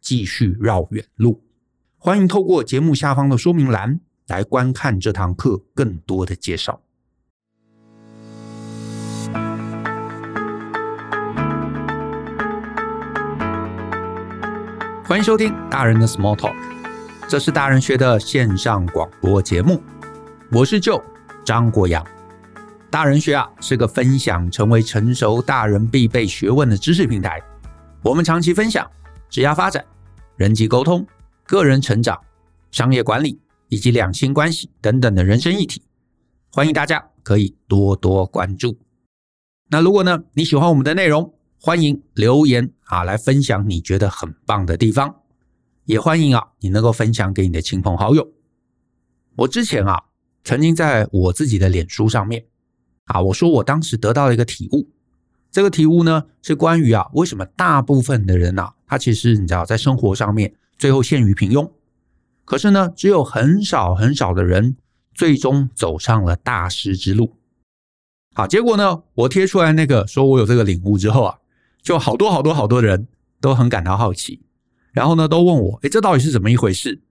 继续绕远路，欢迎透过节目下方的说明栏来观看这堂课更多的介绍。欢迎收听大人的 Small Talk，这是大人学的线上广播节目，我是 Joe 张国阳。大人学啊是个分享成为成熟大人必备学问的知识平台，我们长期分享。职业发展、人际沟通、个人成长、商业管理以及两性关系等等的人生议题，欢迎大家可以多多关注。那如果呢，你喜欢我们的内容，欢迎留言啊来分享你觉得很棒的地方，也欢迎啊你能够分享给你的亲朋好友。我之前啊曾经在我自己的脸书上面啊我说我当时得到了一个体悟。这个体悟呢，是关于啊，为什么大部分的人啊，他其实你知道，在生活上面最后陷于平庸，可是呢，只有很少很少的人最终走上了大师之路。好，结果呢，我贴出来那个说我有这个领悟之后啊，就好多好多好多人都很感到好奇，然后呢，都问我，诶，这到底是怎么一回事？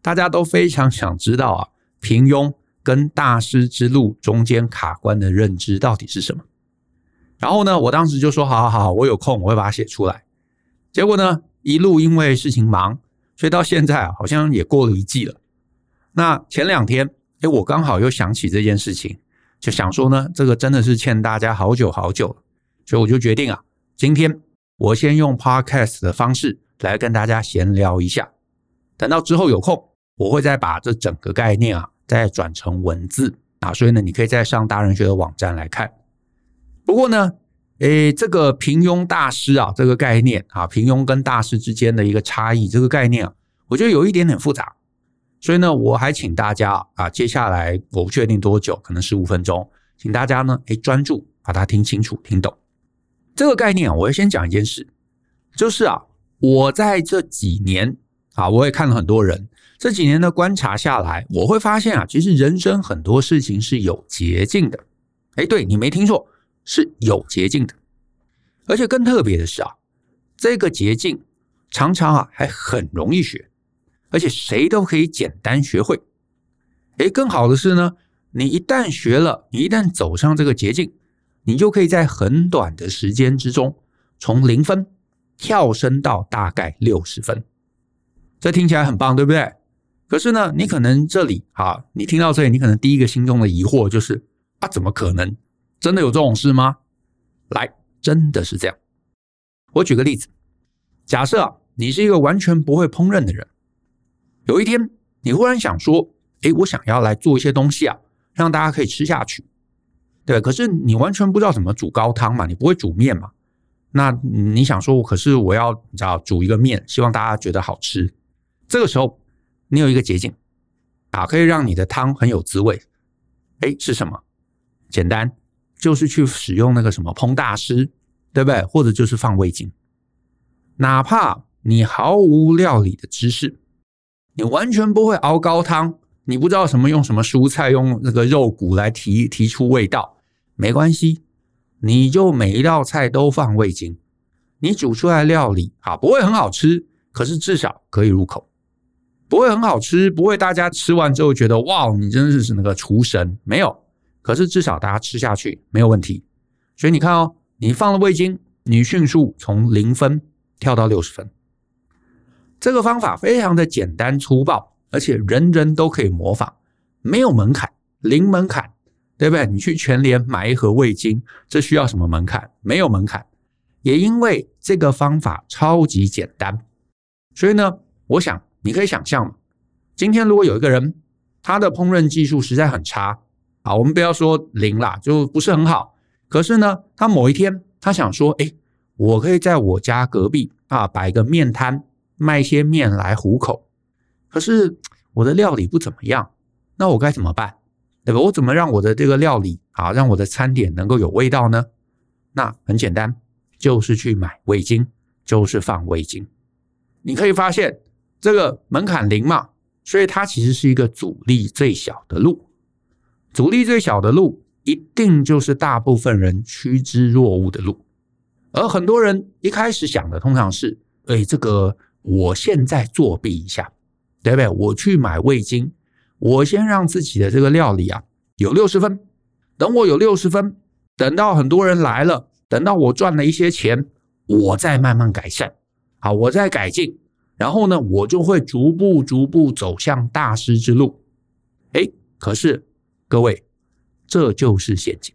大家都非常想知道啊，平庸跟大师之路中间卡关的认知到底是什么？然后呢，我当时就说：“好好好，我有空我会把它写出来。”结果呢，一路因为事情忙，所以到现在啊，好像也过了一季了。那前两天，诶，我刚好又想起这件事情，就想说呢，这个真的是欠大家好久好久，所以我就决定啊，今天我先用 Podcast 的方式来跟大家闲聊一下。等到之后有空，我会再把这整个概念啊，再转成文字啊，所以呢，你可以再上大人学的网站来看。不过呢，诶，这个平庸大师啊，这个概念啊，平庸跟大师之间的一个差异，这个概念啊，我觉得有一点点复杂。所以呢，我还请大家啊，接下来我不确定多久，可能十五分钟，请大家呢，诶，专注把它听清楚、听懂。这个概念啊，我要先讲一件事，就是啊，我在这几年啊，我也看了很多人，这几年的观察下来，我会发现啊，其实人生很多事情是有捷径的。诶，对，你没听错。是有捷径的，而且更特别的是啊，这个捷径常常啊还很容易学，而且谁都可以简单学会。诶，更好的是呢，你一旦学了，你一旦走上这个捷径，你就可以在很短的时间之中，从零分跳升到大概六十分。这听起来很棒，对不对？可是呢，你可能这里啊，你听到这里，你可能第一个心中的疑惑就是啊，怎么可能？真的有这种事吗？来，真的是这样。我举个例子，假设啊，你是一个完全不会烹饪的人，有一天你忽然想说，诶，我想要来做一些东西啊，让大家可以吃下去，对。可是你完全不知道怎么煮高汤嘛，你不会煮面嘛？那你想说，可是我要你知道煮一个面，希望大家觉得好吃。这个时候，你有一个捷径啊，可以让你的汤很有滋味。哎，是什么？简单，就是去使用那个什么烹大师，对不对？或者就是放味精。哪怕你毫无料理的知识，你完全不会熬高汤，你不知道什么用什么蔬菜，用那个肉骨来提提出味道，没关系。你就每一道菜都放味精，你煮出来料理啊，不会很好吃，可是至少可以入口。不会很好吃，不会大家吃完之后觉得哇，你真的是那个厨神，没有。可是至少大家吃下去没有问题。所以你看哦，你放了味精，你迅速从零分跳到六十分。这个方法非常的简单粗暴，而且人人都可以模仿，没有门槛，零门槛。对不对？你去全联买一盒味精，这需要什么门槛？没有门槛。也因为这个方法超级简单，所以呢，我想你可以想象，今天如果有一个人，他的烹饪技术实在很差，啊，我们不要说零啦，就不是很好。可是呢，他某一天他想说，哎，我可以在我家隔壁啊摆个面摊，卖一些面来糊口。可是我的料理不怎么样，那我该怎么办？对吧？我怎么让我的这个料理啊，让我的餐点能够有味道呢？那很简单，就是去买味精，就是放味精。你可以发现这个门槛零嘛，所以它其实是一个阻力最小的路。阻力最小的路，一定就是大部分人趋之若鹜的路。而很多人一开始想的通常是：哎，这个我现在作弊一下，对不对？我去买味精。我先让自己的这个料理啊有六十分，等我有六十分，等到很多人来了，等到我赚了一些钱，我再慢慢改善，好，我再改进，然后呢，我就会逐步逐步走向大师之路。哎，可是各位，这就是陷阱。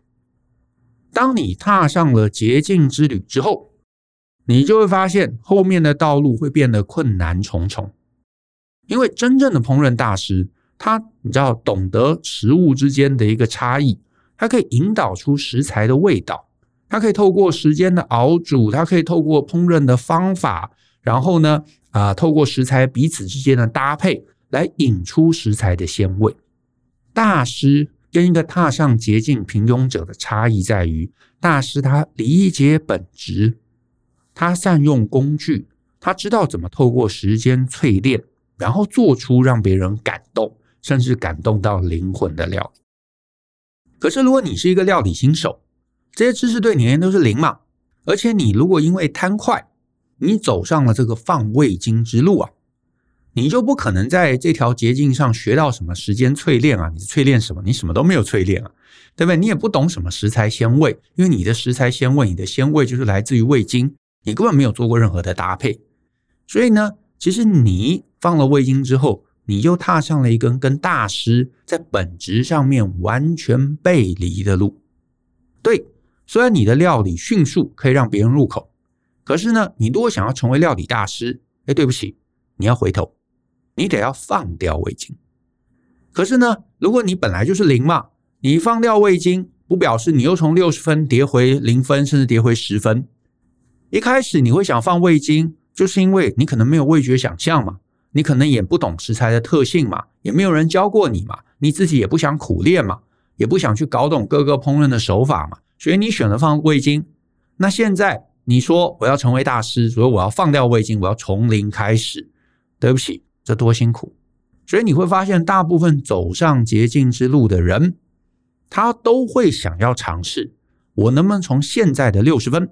当你踏上了捷径之旅之后，你就会发现后面的道路会变得困难重重，因为真正的烹饪大师。他，你知道，懂得食物之间的一个差异，他可以引导出食材的味道，他可以透过时间的熬煮，他可以透过烹饪的方法，然后呢，啊、透过食材彼此之间的搭配，来引出食材的鲜味。大师跟一个踏上捷径平庸者的差异在于，大师他理解本质，他善用工具，他知道怎么透过时间淬炼，然后做出让别人感动。甚至感动到灵魂的料理。可是，如果你是一个料理新手，这些知识对你而言都是零嘛。而且，你如果因为贪快，你走上了这个放味精之路啊，你就不可能在这条捷径上学到什么时间淬炼啊。你淬炼什么？你什么都没有淬炼啊，对不对？你也不懂什么食材鲜味，因为你的食材鲜味，你的鲜味就是来自于味精，你根本没有做过任何的搭配。所以呢，其实你放了味精之后，你就踏上了一根跟大师在本质上面完全背离的路。对，虽然你的料理迅速可以让别人入口，可是呢，你如果想要成为料理大师，哎，对不起，你要回头，你得要放掉味精。可是呢，如果你本来就是零嘛，你放掉味精，不表示你又从六十分跌回零分，甚至跌回十分。一开始你会想放味精，就是因为你可能没有味觉想象嘛。你可能也不懂食材的特性嘛，也没有人教过你嘛，你自己也不想苦练嘛，也不想去搞懂各个烹饪的手法嘛，所以你选择放味精。那现在你说我要成为大师，所以我要放掉味精，我要从零开始。对不起，这多辛苦。所以你会发现，大部分走上捷径之路的人，他都会想要尝试，我能不能从现在的六十分，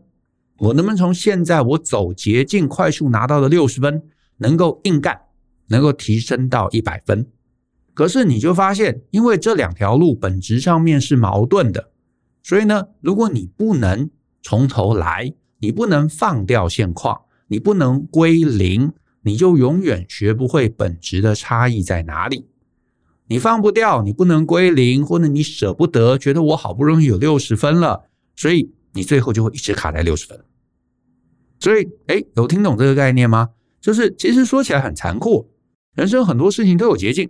我能不能从现在我走捷径快速拿到的六十分，能够硬干。能够提升到一百分，可是你就发现，因为这两条路本质上面是矛盾的，所以呢，如果你不能从头来，你不能放掉现况，你不能归零，你就永远学不会本质的差异在哪里。你放不掉，你不能归零，或者你舍不得，觉得我好不容易有六十分了，所以你最后就会一直卡在六十分。所以，哎，有听懂这个概念吗？就是其实说起来很残酷。人生很多事情都有捷径，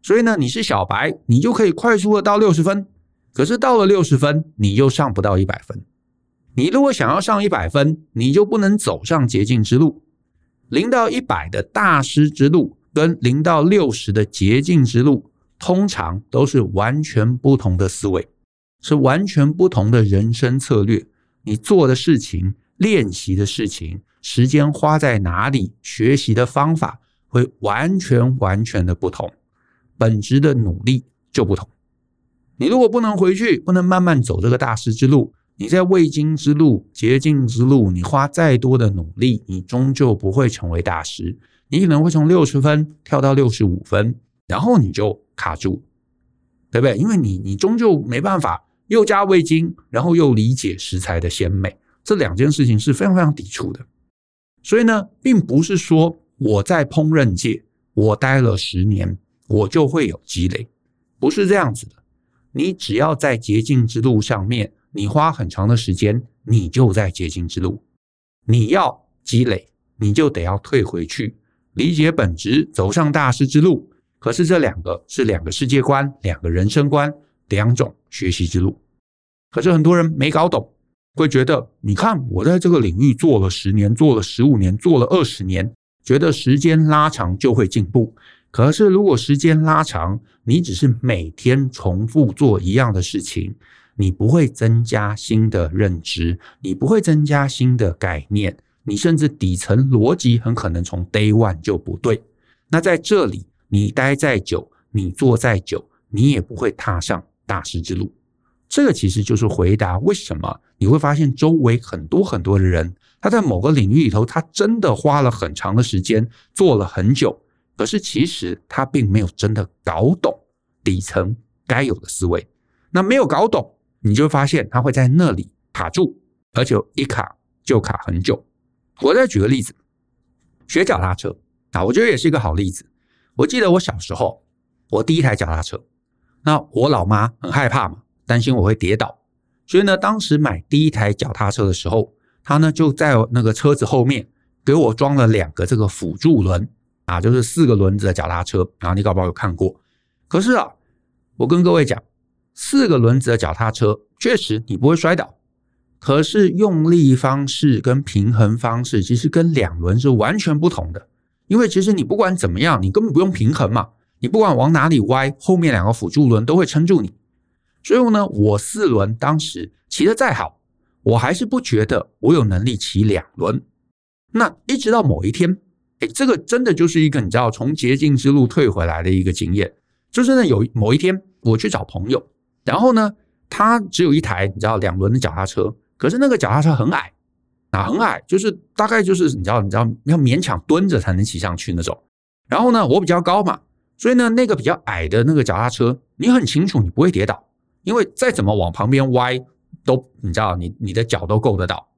所以呢，你是小白，你就可以快速的到六十分。可是到了六十分，你又上不到一百分。你如果想要上一百分，你就不能走上捷径之路。零到一百的大师之路，跟零到六十的捷径之路，通常都是完全不同的思维，是完全不同的人生策略。你做的事情、练习的事情、时间花在哪里、学习的方法，会完全完全的不同，本质的努力就不同。你如果不能回去，不能慢慢走这个大师之路。你在未经之路、捷径之路，你花再多的努力，你终究不会成为大师。你可能会从六十分跳到六十五分，然后你就卡住，对不对？因为你你终究没办法又加味精，然后又理解食材的鲜美，这两件事情是非常非常抵触的。所以呢，并不是说我在烹饪界我待了十年，我就会有积累，不是这样子的。你只要在捷径之路上面。你花很长的时间，你就在捷径之路。你要积累，你就得要退回去，理解本质，走上大师之路。可是这两个是两个世界观、两个人生观、两种学习之路。可是很多人没搞懂，会觉得：你看我在这个领域做了十年，做了十五年，做了二十年，觉得时间拉长就会进步。可是如果时间拉长，你只是每天重复做一样的事情。你不会增加新的认知，你不会增加新的概念，你甚至底层逻辑很可能从 day one 就不对。那在这里，你待再久，你做再久，你也不会踏上大师之路。这个其实就是回答为什么你会发现周围很多很多的人，他在某个领域里头，他真的花了很长的时间，做了很久，可是其实他并没有真的搞懂底层该有的思维。那没有搞懂。你就发现它会在那里卡住，而且一卡就卡很久。我再举个例子，学脚踏车啊，我觉得也是一个好例子。我记得我小时候，我第一台脚踏车，那我老妈很害怕嘛，担心我会跌倒，所以呢，当时买第一台脚踏车的时候，她呢就在那个车子后面给我装了两个这个辅助轮啊，就是四个轮子的脚踏车啊，你搞不好有看过？可是啊，我跟各位讲。四个轮子的脚踏车确实你不会摔倒，可是用力方式跟平衡方式其实跟两轮是完全不同的。因为其实你不管怎么样，你根本不用平衡嘛，你不管往哪里歪，后面两个辅助轮都会撑住你。所以呢，我四轮当时骑得再好，我还是不觉得我有能力骑两轮。那一直到某一天，哎，这个真的就是一个你知道从捷径之路退回来的一个经验，就是呢有某一天我去找朋友。然后呢，他只有一台，你知道两轮的脚踏车，可是那个脚踏车很矮啊，很矮，就是大概就是你知道，你知道要勉强蹲着才能骑上去那种。然后呢，我比较高嘛，所以呢，那个比较矮的那个脚踏车，你很清楚你不会跌倒，因为再怎么往旁边歪，都你知道，你你的脚都够得到。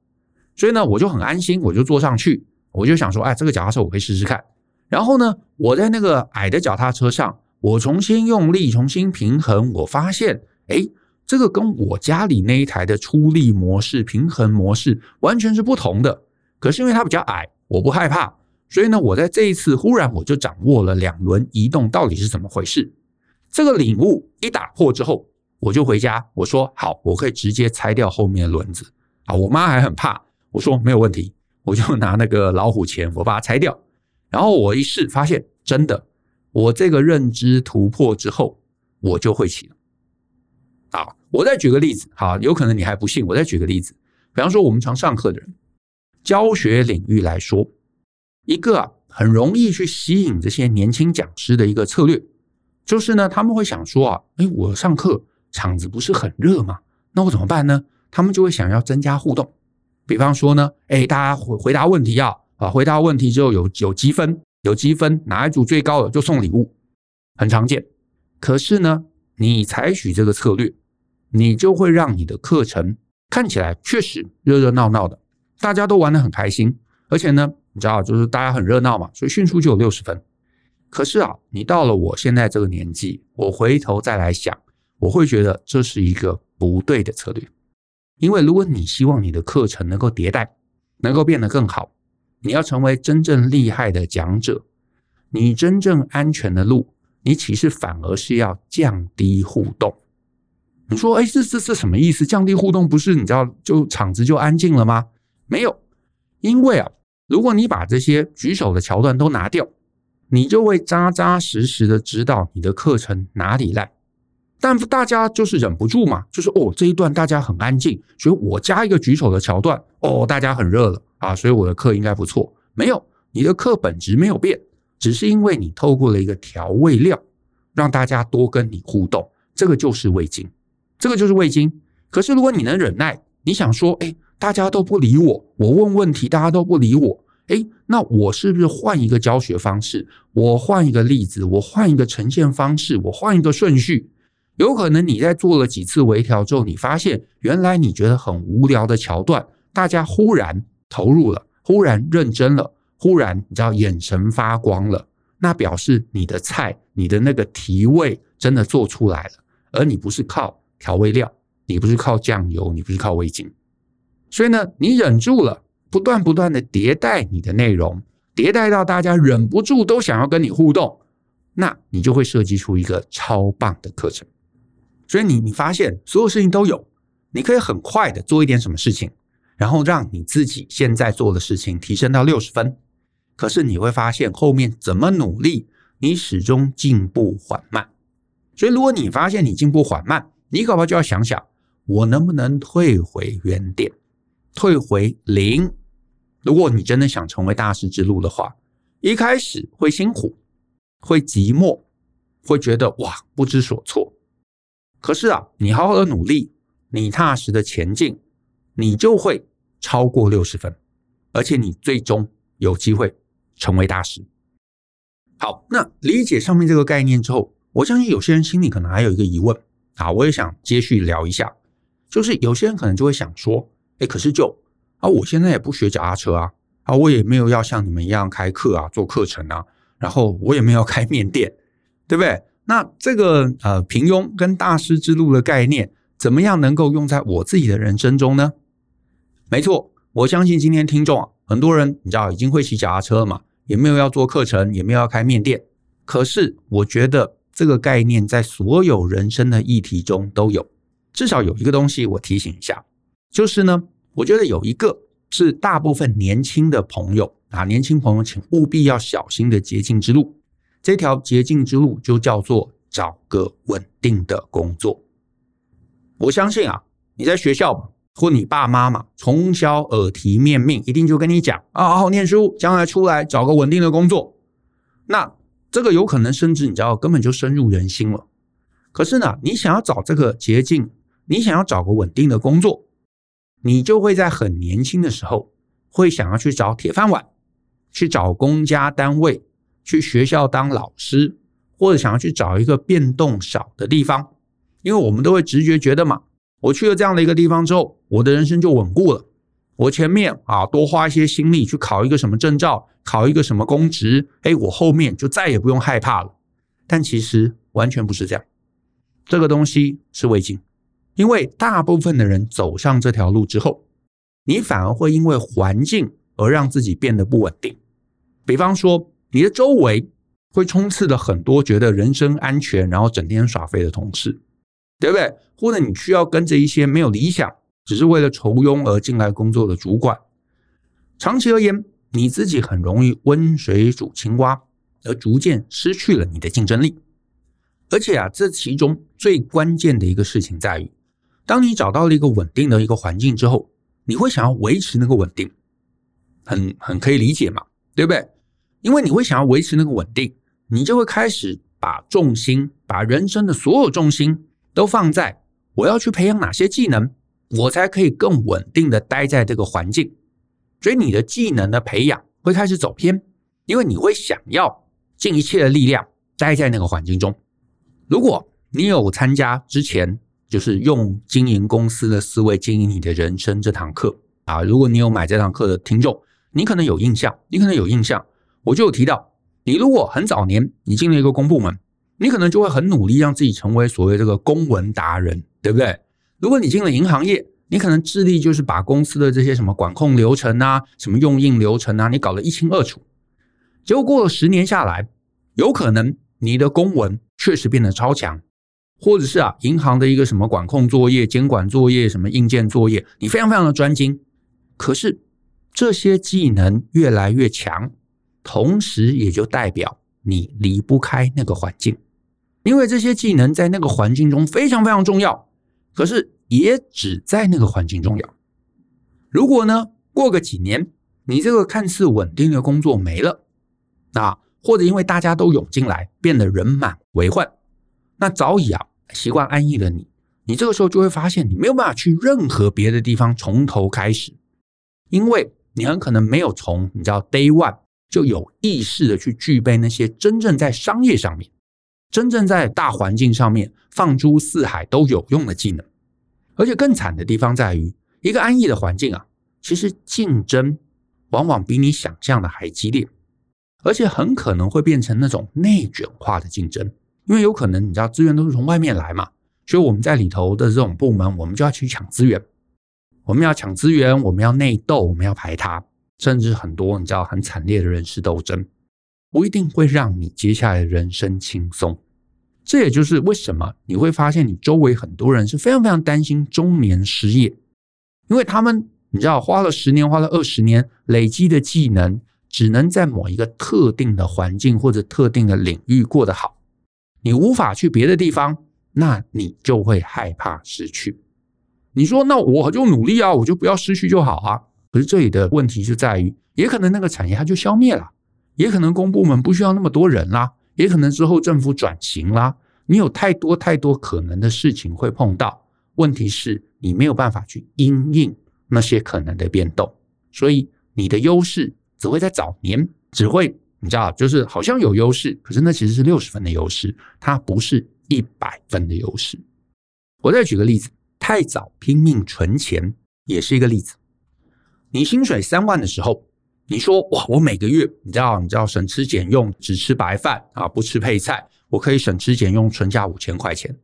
所以呢，我就很安心，我就坐上去，我就想说，哎，这个脚踏车我可以试试看。然后呢，我在那个矮的脚踏车上，我重新用力，重新平衡，我发现。哎，这个跟我家里那一台的出力模式、平衡模式完全是不同的。可是因为它比较矮，我不害怕，所以呢，我在这一次忽然我就掌握了两轮移动到底是怎么回事。这个领悟一打破之后，我就回家，我说好，我可以直接拆掉后面的轮子啊。我妈还很怕，我说没有问题，我就拿那个老虎钳，我把它拆掉。然后我一试，发现真的，我这个认知突破之后，我就会骑了。好，我再举个例子，好，有可能你还不信。我再举个例子，比方说我们常上课的人，教学领域来说，一个很容易去吸引这些年轻讲师的一个策略，就是呢，他们会想说啊，诶，我上课场子不是很热吗？那我怎么办呢？他们就会想要增加互动，比方说呢，诶，大家回回答问题要啊，回答问题之后有有积分，有积分，哪一组最高的就送礼物，很常见。可是呢，你采取这个策略，你就会让你的课程看起来确实热热闹闹的，大家都玩得很开心，而且呢，你知道，就是大家很热闹嘛，所以迅速就有六十分。可是啊，你到了我现在这个年纪，我回头再来想，我会觉得这是一个不对的策略。因为如果你希望你的课程能够迭代，能够变得更好，你要成为真正厉害的讲者，你真正安全的路。你其实反而是要降低互动。你说，哎，这这这什么意思？降低互动不是你知道就场子就安静了吗？没有，因为啊，如果你把这些举手的桥段都拿掉，你就会扎扎实实的知道你的课程哪里烂。但大家就是忍不住嘛，就是哦，这一段大家很安静，所以我加一个举手的桥段，哦，大家很热了啊，所以我的课应该不错。没有，你的课本质没有变，只是因为你透过了一个调味料，让大家多跟你互动，这个就是味精，这个就是味精。可是如果你能忍耐，你想说，哎，大家都不理我，我问问题大家都不理我，哎，那我是不是换一个教学方式？我换一个例子，我换一个呈现方式，我换一个顺序？有可能你在做了几次微调之后，你发现原来你觉得很无聊的桥段，大家忽然投入了，忽然认真了，忽然你知道眼神发光了，那表示你的菜，你的那个提味真的做出来了，而你不是靠调味料，你不是靠酱油，你不是靠味精，所以呢，你忍住了，不断不断的迭代你的内容，迭代到大家忍不住都想要跟你互动，那你就会设计出一个超棒的课程。所以你你发现所有事情都有，你可以很快的做一点什么事情，然后让你自己现在做的事情提升到六十分。可是你会发现后面怎么努力，你始终进步缓慢。所以如果你发现你进步缓慢，你搞不就要想想，我能不能退回原点，退回零。如果你真的想成为大师之路的话，一开始会辛苦，会寂寞，会觉得哇不知所措。可是啊，你好好的努力，你踏实的前进，你就会超过六十分，而且你最终有机会成为大师。好，那理解上面这个概念之后，我相信有些人心里可能还有一个疑问啊，我也想接续聊一下，就是有些人可能就会想说，哎，可是就啊，我现在也不学脚踏车啊，啊，我也没有要像你们一样开课啊，做课程啊，然后我也没有开面店，对不对？那这个呃平庸跟大师之路的概念，怎么样能够用在我自己的人生中呢？没错，我相信今天听众啊，很多人你知道已经会骑脚踏车了嘛，也没有要做课程，也没有要开面店。可是我觉得这个概念在所有人生的议题中都有，至少有一个东西我提醒一下，就是呢，我觉得有一个是大部分年轻的朋友啊，年轻朋友请务必要小心的捷径之路。这条捷径之路就叫做找个稳定的工作。我相信啊，你在学校，或你爸妈嘛，从小耳提面命，一定就跟你讲啊，好好念书，将来出来找个稳定的工作。那这个有可能甚至你知道根本就深入人心了。可是呢，你想要找这个捷径，你想要找个稳定的工作，你就会在很年轻的时候会想要去找铁饭碗，去找公家单位。去学校当老师，或者想要去找一个变动少的地方，因为我们都会直觉觉得嘛，我去了这样的一个地方之后，我的人生就稳固了。我前面啊多花一些心力去考一个什么证照，考一个什么公职，哎，我后面就再也不用害怕了。但其实完全不是这样，这个东西是味精，因为大部分的人走上这条路之后，你反而会因为环境而让自己变得不稳定。比方说。你的周围会充斥了很多觉得人身安全，然后整天耍废的同事，对不对？或者你需要跟着一些没有理想，只是为了酬庸而进来工作的主管。长期而言，你自己很容易温水煮青蛙，而逐渐失去了你的竞争力。而且啊，这其中最关键的一个事情在于，当你找到了一个稳定的一个环境之后，你会想要维持那个稳定，很很可以理解嘛，对不对？因为你会想要维持那个稳定，你就会开始把重心，把人生的所有重心都放在我要去培养哪些技能，我才可以更稳定的待在这个环境。所以你的技能的培养会开始走偏，因为你会想要尽一切的力量待在那个环境中。如果你有参加之前就是用经营公司的思维经营你的人生这堂课啊，如果你有买这堂课的听众，你可能有印象，你可能有印象。我就有提到，你如果很早年你进了一个公部门，你可能就会很努力让自己成为所谓这个公文达人，对不对？如果你进了银行业，你可能致力就是把公司的这些什么管控流程啊、什么用印流程啊，你搞得一清二楚。结果过了十年下来，有可能你的公文确实变得超强，或者是啊，银行的一个什么管控作业、监管作业、什么硬件作业，你非常非常的专精。可是这些技能越来越强，同时也就代表你离不开那个环境，因为这些技能在那个环境中非常非常重要。可是也只在那个环境重要。如果呢，过个几年，你这个看似稳定的工作没了，啊，或者因为大家都涌进来，变得人满为患，那早已啊习惯安逸的你，你这个时候就会发现，你没有办法去任何别的地方从头开始。因为你很可能没有从你知道 day one 就有意识的去具备那些真正在商业上面、真正在大环境上面放诸四海都有用的技能。而且更惨的地方在于，一个安逸的环境啊，其实竞争往往比你想象的还激烈，而且很可能会变成那种内卷化的竞争。因为有可能你知道资源都是从外面来嘛，所以我们在里头的这种部门，我们就要去抢资源。我们要抢资源，我们要内斗，我们要排他，甚至很多你知道很惨烈的人事斗争，不一定会让你接下来的人生轻松。这也就是为什么你会发现你周围很多人是非常非常担心中年失业，因为他们你知道花了十年，花了二十年累积的技能，只能在某一个特定的环境或者特定的领域过得好，你无法去别的地方，那你就会害怕失去。你说那我就努力啊，我就不要失去就好啊。可是这里的问题就在于，也可能那个产业它就消灭了，也可能公部门不需要那么多人啦，也可能之后政府转型啦。你有太多太多可能的事情会碰到，问题是你没有办法去因应那些可能的变动，所以你的优势只会在早年，只会你知道，就是好像有优势，可是那其实是六十分的优势，它不是一百分的优势。我再举个例子。太早拼命存钱也是一个例子。你薪水三万的时候，你说哇，我每个月你知道，你知道省吃俭用，只吃白饭啊，不吃配菜，我可以省吃俭用存下五千块钱。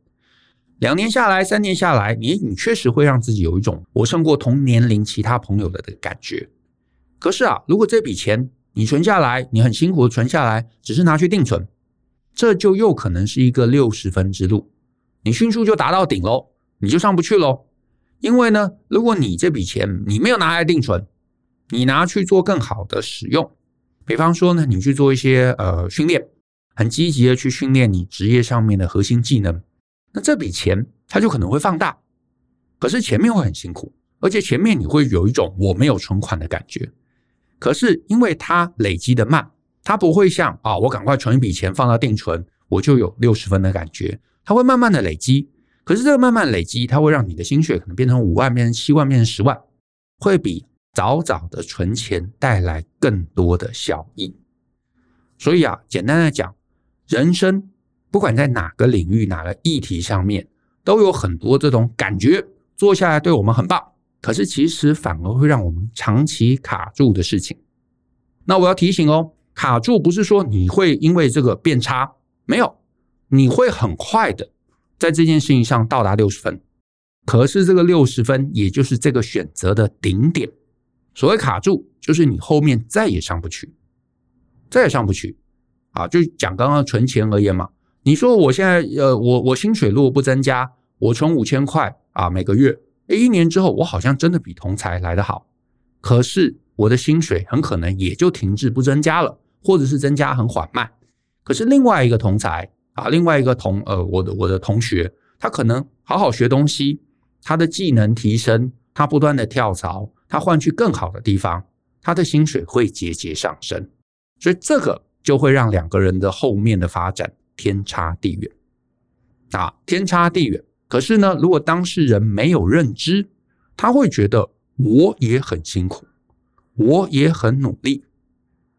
两年下来，三年下来，你你确实会让自己有一种我胜过同年龄其他朋友的的感觉。可是啊，如果这笔钱你存下来，你很辛苦的存下来，只是拿去定存，这就又可能是一个六十分之路，你迅速就达到顶喽。你就上不去喽，因为呢，如果你这笔钱你没有拿来定存，你拿去做更好的使用，比方说呢，你去做一些呃训练，很积极的去训练你职业上面的核心技能，那这笔钱它就可能会放大，可是前面会很辛苦，而且前面你会有一种我没有存款的感觉，可是因为它累积的慢，它不会像啊我赶快存一笔钱放到定存，我就有六十分的感觉，它会慢慢的累积。可是这个慢慢累积，它会让你的心血可能变成五万，变成七万，变成十万，会比早早的存钱带来更多的效益。所以啊，简单的讲，人生不管在哪个领域、哪个议题上面，都有很多这种感觉，做下来对我们很棒，可是其实反而会让我们长期卡住的事情。那我要提醒哦，卡住不是说你会因为这个变差，没有，你会很快的。在这件事情上到达六十分，可是这个六十分也就是这个选择的顶点。所谓卡住，就是你后面再也上不去，再也上不去啊！就讲刚刚存钱而言嘛，你说我现在呃，我我薪水如果不增加，我存五千块啊，每个月，一年之后我好像真的比同才来得好，可是我的薪水很可能也就停滞不增加了，或者是增加很缓慢。可是另外一个同才。啊，另外一个同呃，我的我的同学，他可能好好学东西，他的技能提升，他不断的跳槽，他换去更好的地方，他的薪水会节节上升，所以这个就会让两个人的后面的发展天差地远啊，天差地远。可是呢，如果当事人没有认知，他会觉得我也很辛苦，我也很努力，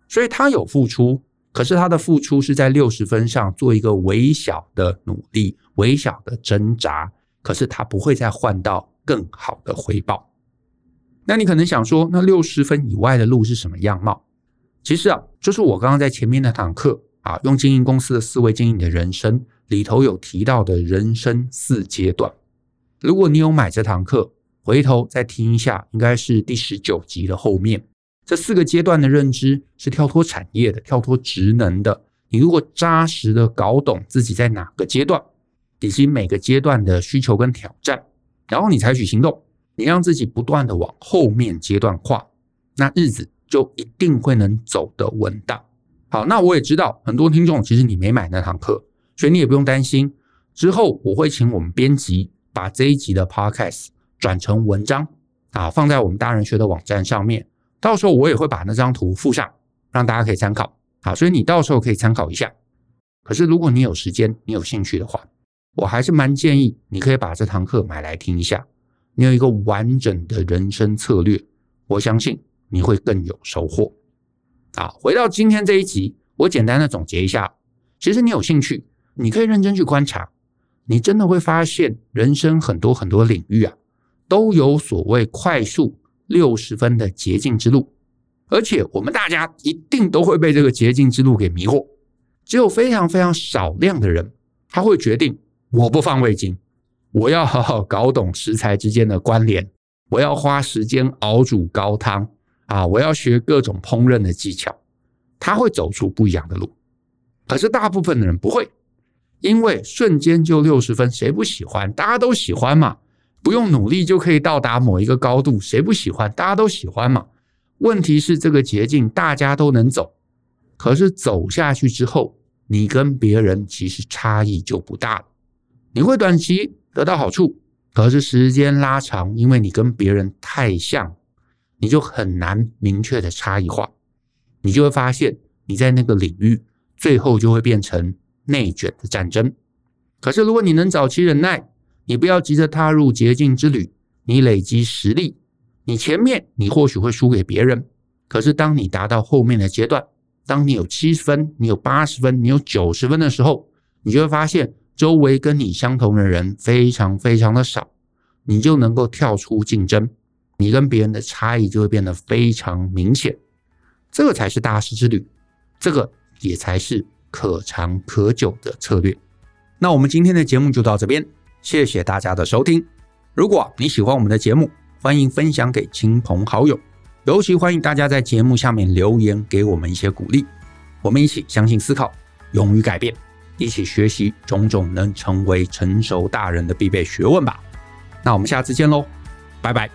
所以他有付出。可是他的付出是在六十分上做一个微小的努力、微小的挣扎，可是他不会再换到更好的回报。那你可能想说，那六十分以外的路是什么样貌？其实啊，就是我刚刚在前面那堂课啊，用经营公司的思维经营你的人生里头有提到的人生四阶段。如果你有买这堂课，回头再听一下，应该是第十九集的后面。这四个阶段的认知是跳脱产业的、跳脱职能的，你如果扎实的搞懂自己在哪个阶段，以及每个阶段的需求跟挑战，然后你采取行动，你让自己不断的往后面阶段跨，那日子就一定会能走得稳当。好，那我也知道很多听众其实你没买那堂课，所以你也不用担心。之后我会请我们编辑把这一集的 podcast 转成文章啊，放在我们大人学的网站上面。到时候我也会把那张图附上，让大家可以参考。好，所以你到时候可以参考一下。可是如果你有时间，你有兴趣的话，我还是蛮建议你可以把这堂课买来听一下。你有一个完整的人生策略，我相信你会更有收获。啊，回到今天这一集，我简单的总结一下。其实你有兴趣，你可以认真去观察。你真的会发现，人生很多很多领域啊，都有所谓快速六十分的捷径之路，而且我们大家一定都会被这个捷径之路给迷惑。只有非常非常少量的人，他会决定我不放味精，我要好好搞懂食材之间的关联，我要花时间熬煮高汤啊，我要学各种烹饪的技巧，他会走出不一样的路。可是大部分的人不会。因为瞬间就六十分，谁不喜欢？大家都喜欢嘛，不用努力就可以到达某一个高度，谁不喜欢？大家都喜欢嘛。问题是这个捷径大家都能走，可是走下去之后，你跟别人其实差异就不大了。你会短期得到好处，可是时间拉长，因为你跟别人太像，你就很难明确的差异化，你就会发现你在那个领域最后就会变成。内卷的战争。可是，如果你能早期忍耐，你不要急着踏入捷径之旅，你累积实力，你前面你或许会输给别人。可是，当你达到后面的阶段，当你有七十分，你有八十分，你有九十分的时候，你就会发现周围跟你相同的人非常非常的少，你就能够跳出竞争，你跟别人的差异就会变得非常明显。这个才是大师之旅，这个也才是。可长可久的策略。那我们今天的节目就到这边，谢谢大家的收听。如果你喜欢我们的节目，欢迎分享给亲朋好友，尤其欢迎大家在节目下面留言给我们一些鼓励。我们一起相信、思考、勇于改变，一起学习种种能成为成熟大人的必备学问吧。那我们下次见喽，拜拜。